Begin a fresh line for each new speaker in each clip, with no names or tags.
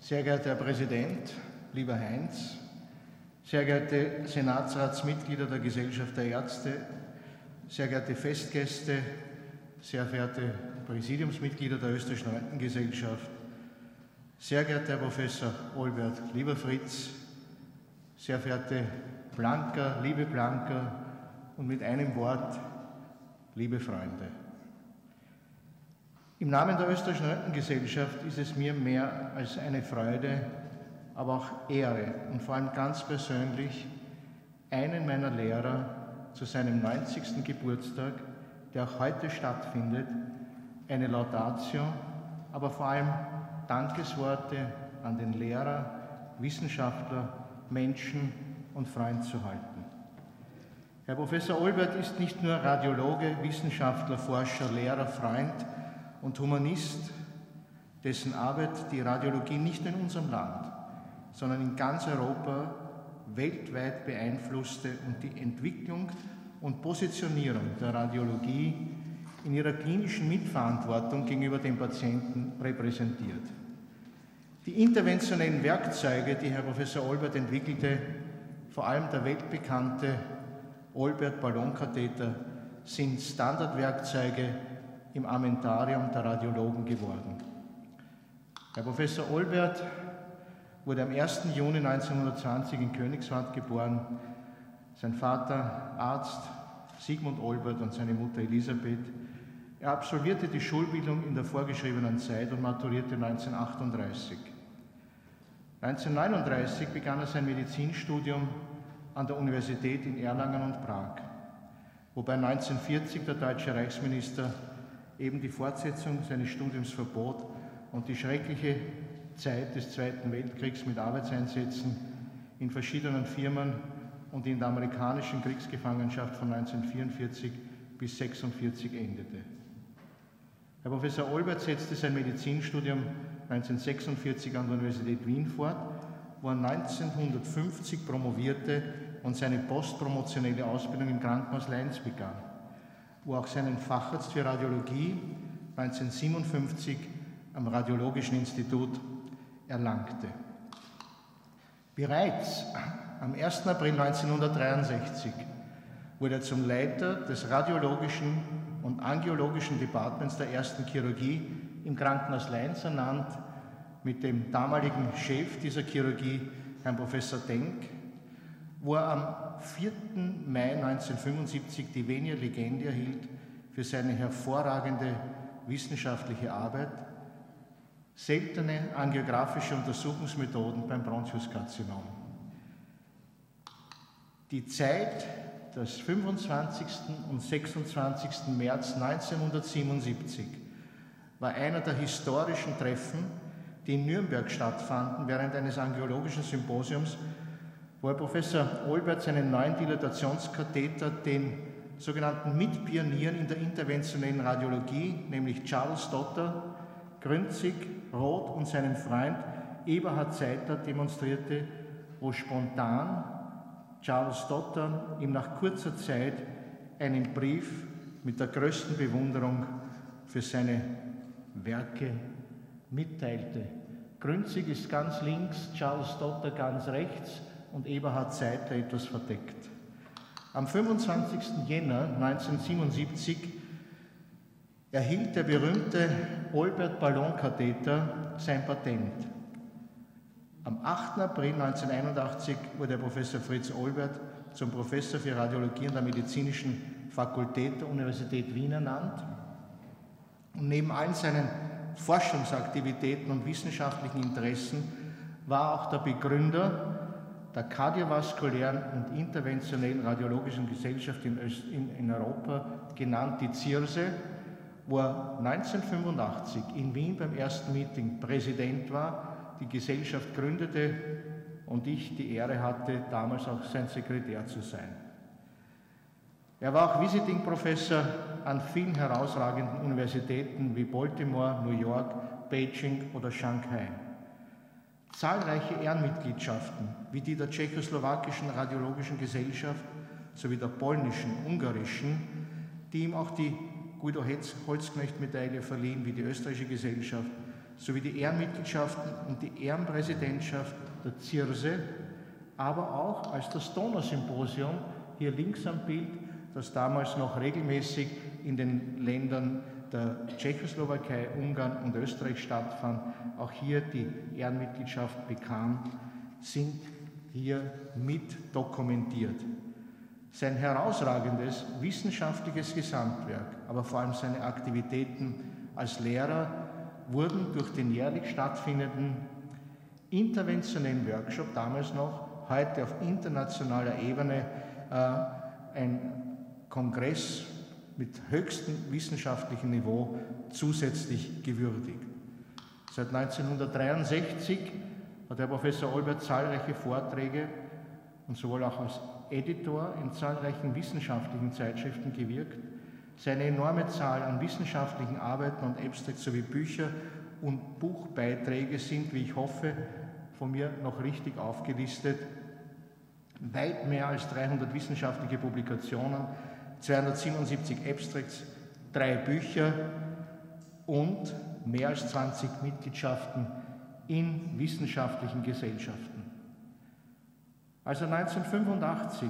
Sehr geehrter Herr Präsident, lieber Heinz, sehr geehrte Senatsratsmitglieder der Gesellschaft der Ärzte, sehr geehrte Festgäste, sehr verehrte Präsidiumsmitglieder der Österreichischen Rentengesellschaft, sehr geehrter Herr Professor Olbert Lieberfritz, sehr verehrte Blanker, liebe Blanker und mit einem Wort, liebe Freunde. Im Namen der Österreichischen Rentengesellschaft ist es mir mehr als eine Freude, aber auch Ehre und vor allem ganz persönlich, einen meiner Lehrer zu seinem 90. Geburtstag, der auch heute stattfindet, eine Laudatio, aber vor allem Dankesworte an den Lehrer, Wissenschaftler, Menschen und Freund zu halten. Herr Professor Olbert ist nicht nur Radiologe, Wissenschaftler, Forscher, Lehrer, Freund, und Humanist, dessen Arbeit die Radiologie nicht in unserem Land, sondern in ganz Europa weltweit beeinflusste und die Entwicklung und Positionierung der Radiologie in ihrer klinischen Mitverantwortung gegenüber dem Patienten repräsentiert. Die interventionellen Werkzeuge, die Herr Professor Olbert entwickelte, vor allem der weltbekannte Olbert Ballonkatheter, sind Standardwerkzeuge im Armentarium der Radiologen geworden. Herr Professor Olbert wurde am 1. Juni 1920 in Königswald geboren. Sein Vater Arzt Sigmund Olbert und seine Mutter Elisabeth. Er absolvierte die Schulbildung in der vorgeschriebenen Zeit und maturierte 1938. 1939 begann er sein Medizinstudium an der Universität in Erlangen und Prag, wobei 1940 der deutsche Reichsminister eben die Fortsetzung seines Studiums verbot und die schreckliche Zeit des Zweiten Weltkriegs mit Arbeitseinsätzen in verschiedenen Firmen und in der amerikanischen Kriegsgefangenschaft von 1944 bis 1946 endete. Herr Professor Olbert setzte sein Medizinstudium 1946 an der Universität Wien fort, wo er 1950 promovierte und seine postpromotionelle Ausbildung im Krankenhaus Leins begann wo auch seinen Facharzt für Radiologie 1957 am Radiologischen Institut erlangte. Bereits am 1. April 1963 wurde er zum Leiter des radiologischen und angiologischen Departments der ersten Chirurgie im Krankenhaus Leins ernannt, mit dem damaligen Chef dieser Chirurgie, Herrn Professor Denk, wo er am 4. Mai 1975 die Venia Legende erhielt für seine hervorragende wissenschaftliche Arbeit Seltene angiografische Untersuchungsmethoden beim Bronchiuskarzinom. Die Zeit des 25. und 26. März 1977 war einer der historischen Treffen, die in Nürnberg stattfanden während eines angiologischen Symposiums wo Herr Professor Olbert seinen neuen Dilatationskatheter den sogenannten Mitpionieren in der interventionellen Radiologie, nämlich Charles Dotter, Grünzig, Roth und seinem Freund Eberhard Seidler demonstrierte, wo spontan Charles Dotter ihm nach kurzer Zeit einen Brief mit der größten Bewunderung für seine Werke mitteilte. Grünzig ist ganz links, Charles Dotter ganz rechts und Eberhard Seidler etwas verdeckt. Am 25. Jänner 1977 erhielt der berühmte Olbert Ballonkatheter sein Patent. Am 8. April 1981 wurde Professor Fritz Olbert zum Professor für Radiologie an der Medizinischen Fakultät der Universität Wien ernannt. Und neben allen seinen Forschungsaktivitäten und wissenschaftlichen Interessen war auch der Begründer der kardiovaskulären und interventionellen radiologischen Gesellschaft in, in, in Europa, genannt die CIRSE, wo er 1985 in Wien beim ersten Meeting Präsident war, die Gesellschaft gründete und ich die Ehre hatte, damals auch sein Sekretär zu sein. Er war auch Visiting Professor an vielen herausragenden Universitäten wie Baltimore, New York, Beijing oder Shanghai. Zahlreiche Ehrenmitgliedschaften, wie die der Tschechoslowakischen Radiologischen Gesellschaft sowie der polnischen, ungarischen, die ihm auch die Guido Holzknecht-Medaille verliehen, wie die österreichische Gesellschaft, sowie die Ehrenmitgliedschaften und die Ehrenpräsidentschaft der ZIRSE, aber auch als das Donausymposium, hier links am Bild, das damals noch regelmäßig in den Ländern der Tschechoslowakei, Ungarn und Österreich stattfand, auch hier die Ehrenmitgliedschaft bekam, sind hier mit dokumentiert. Sein herausragendes wissenschaftliches Gesamtwerk, aber vor allem seine Aktivitäten als Lehrer wurden durch den jährlich stattfindenden interventionellen Workshop, damals noch, heute auf internationaler Ebene, äh, ein Kongress mit höchstem wissenschaftlichen Niveau zusätzlich gewürdigt. Seit 1963 hat Herr Professor Olbert zahlreiche Vorträge und sowohl auch als Editor in zahlreichen wissenschaftlichen Zeitschriften gewirkt. Seine enorme Zahl an wissenschaftlichen Arbeiten und Abstracts sowie Bücher und Buchbeiträge sind, wie ich hoffe, von mir noch richtig aufgelistet. Weit mehr als 300 wissenschaftliche Publikationen, 277 Abstracts, drei Bücher und mehr als 20 Mitgliedschaften in wissenschaftlichen Gesellschaften. Als er 1985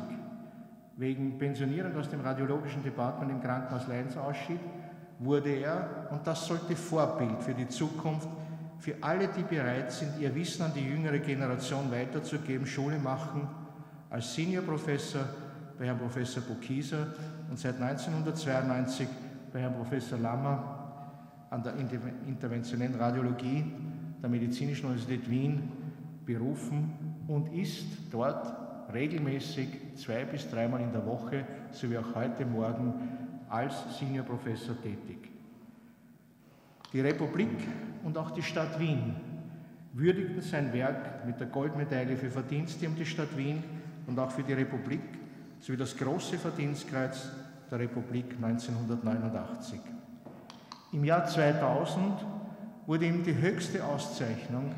wegen Pensionierung aus dem radiologischen Departement im Krankenhaus Leidens ausschied, wurde er, und das sollte Vorbild für die Zukunft, für alle, die bereit sind, ihr Wissen an die jüngere Generation weiterzugeben, Schule machen, als Seniorprofessor bei Herrn Professor Bukisa und seit 1992 bei Herrn Professor Lammer an der interventionellen Radiologie der Medizinischen Universität Wien berufen und ist dort regelmäßig zwei bis dreimal in der Woche, so wie auch heute Morgen, als Seniorprofessor tätig. Die Republik und auch die Stadt Wien würdigten sein Werk mit der Goldmedaille für Verdienste um die Stadt Wien und auch für die Republik sowie das große Verdienstkreuz der Republik 1989. Im Jahr 2000 wurde ihm die höchste Auszeichnung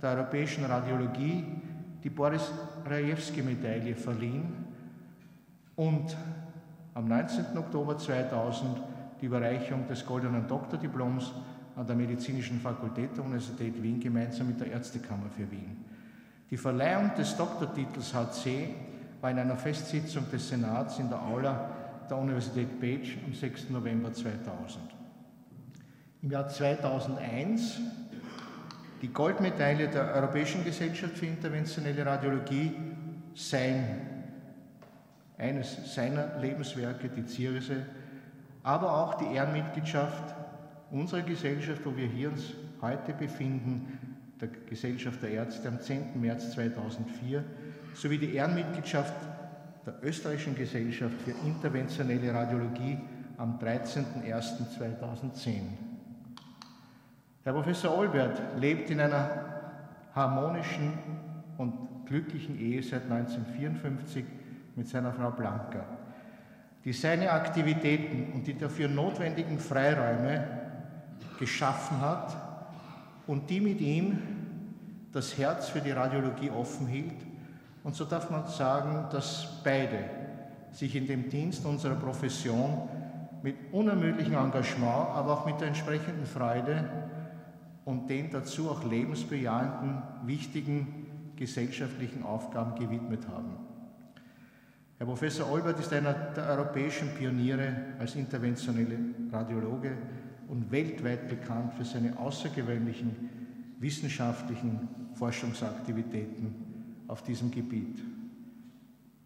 der europäischen Radiologie, die Boris Rajewski-Medaille, verliehen und am 19. Oktober 2000 die Überreichung des goldenen Doktordiploms an der Medizinischen Fakultät der Universität Wien gemeinsam mit der Ärztekammer für Wien. Die Verleihung des Doktortitels HC war in einer Festsitzung des Senats in der Aula der Universität Page am 6. November 2000 im Jahr 2001 die Goldmedaille der Europäischen Gesellschaft für interventionelle Radiologie, sein, eines seiner Lebenswerke, die Zirse, aber auch die Ehrenmitgliedschaft unserer Gesellschaft, wo wir hier uns heute befinden, der Gesellschaft der Ärzte am 10. März 2004, sowie die Ehrenmitgliedschaft der Österreichischen Gesellschaft für interventionelle Radiologie am 13.01.2010. Herr Professor Olbert lebt in einer harmonischen und glücklichen Ehe seit 1954 mit seiner Frau Blanca, die seine Aktivitäten und die dafür notwendigen Freiräume geschaffen hat und die mit ihm das Herz für die Radiologie offen hielt. Und so darf man sagen, dass beide sich in dem Dienst unserer Profession mit unermüdlichem Engagement, aber auch mit der entsprechenden Freude und den dazu auch lebensbejahenden, wichtigen gesellschaftlichen Aufgaben gewidmet haben. Herr Professor Olbert ist einer der europäischen Pioniere als interventionelle Radiologe und weltweit bekannt für seine außergewöhnlichen wissenschaftlichen Forschungsaktivitäten auf diesem Gebiet.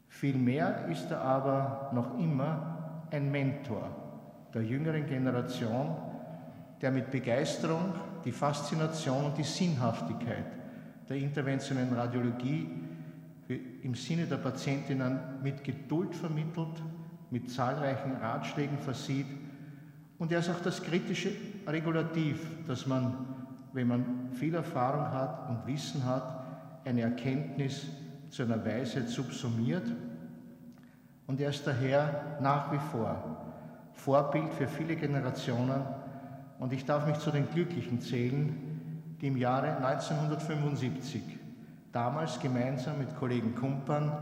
Vielmehr ist er aber noch immer ein Mentor der jüngeren Generation, der mit Begeisterung die Faszination und die Sinnhaftigkeit der interventionellen Radiologie im Sinne der Patientinnen mit Geduld vermittelt, mit zahlreichen Ratschlägen versieht und er ist auch das kritische Regulativ, dass man, wenn man viel Erfahrung hat und Wissen hat, eine Erkenntnis zu einer Weisheit subsumiert. Und er ist daher nach wie vor Vorbild für viele Generationen. Und ich darf mich zu den Glücklichen zählen, die im Jahre 1975, damals gemeinsam mit Kollegen Kumpan,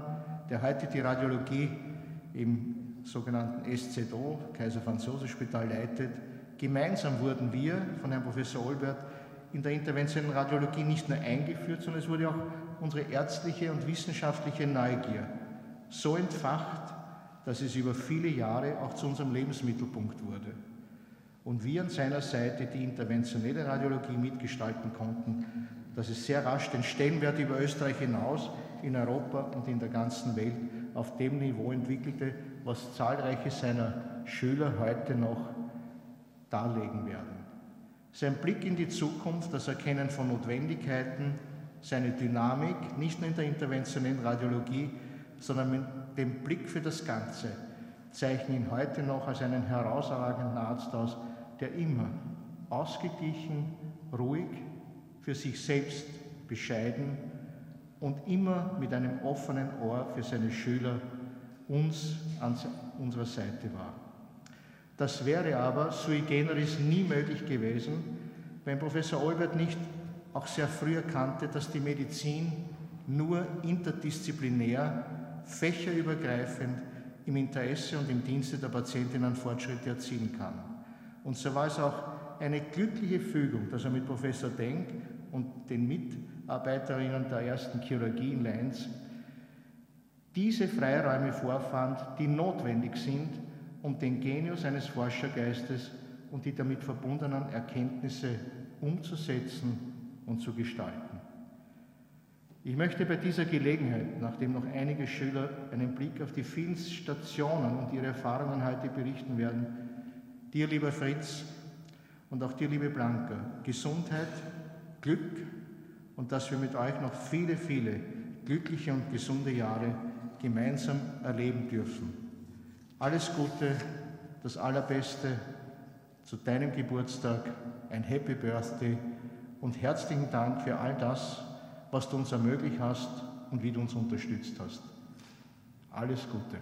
der heute die Radiologie im sogenannten SZO, Kaiser Franz Josef Spital, leitet, gemeinsam wurden wir von Herrn Professor Olbert in der interventionellen Radiologie nicht nur eingeführt, sondern es wurde auch unsere ärztliche und wissenschaftliche Neugier so entfacht, dass es über viele Jahre auch zu unserem Lebensmittelpunkt wurde. Und wir an seiner Seite die interventionelle Radiologie mitgestalten konnten, dass es sehr rasch den Stellenwert über Österreich hinaus in Europa und in der ganzen Welt auf dem Niveau entwickelte, was zahlreiche seiner Schüler heute noch darlegen werden. Sein Blick in die Zukunft, das Erkennen von Notwendigkeiten, seine Dynamik, nicht nur in der interventionellen Radiologie, sondern mit dem Blick für das Ganze, zeichnen ihn heute noch als einen herausragenden Arzt aus, der immer ausgeglichen, ruhig, für sich selbst bescheiden und immer mit einem offenen Ohr für seine Schüler uns an unserer Seite war. Das wäre aber sui generis nie möglich gewesen, wenn Professor Olbert nicht auch sehr früh erkannte, dass die Medizin nur interdisziplinär, fächerübergreifend im Interesse und im Dienste der Patientinnen Fortschritte erzielen kann. Und so war es auch eine glückliche Fügung, dass er mit Professor Denk und den Mitarbeiterinnen der ersten Chirurgie in Leins diese Freiräume vorfand, die notwendig sind, um den Genius eines Forschergeistes und die damit verbundenen Erkenntnisse umzusetzen und zu gestalten. Ich möchte bei dieser Gelegenheit, nachdem noch einige Schüler einen Blick auf die vielen Stationen und ihre Erfahrungen heute berichten werden, dir, lieber Fritz, und auch dir, liebe Blanca, Gesundheit, Glück und dass wir mit euch noch viele, viele glückliche und gesunde Jahre gemeinsam erleben dürfen. Alles Gute, das Allerbeste zu deinem Geburtstag, ein Happy Birthday und herzlichen Dank für all das, was du uns ermöglicht hast und wie du uns unterstützt hast. Alles Gute.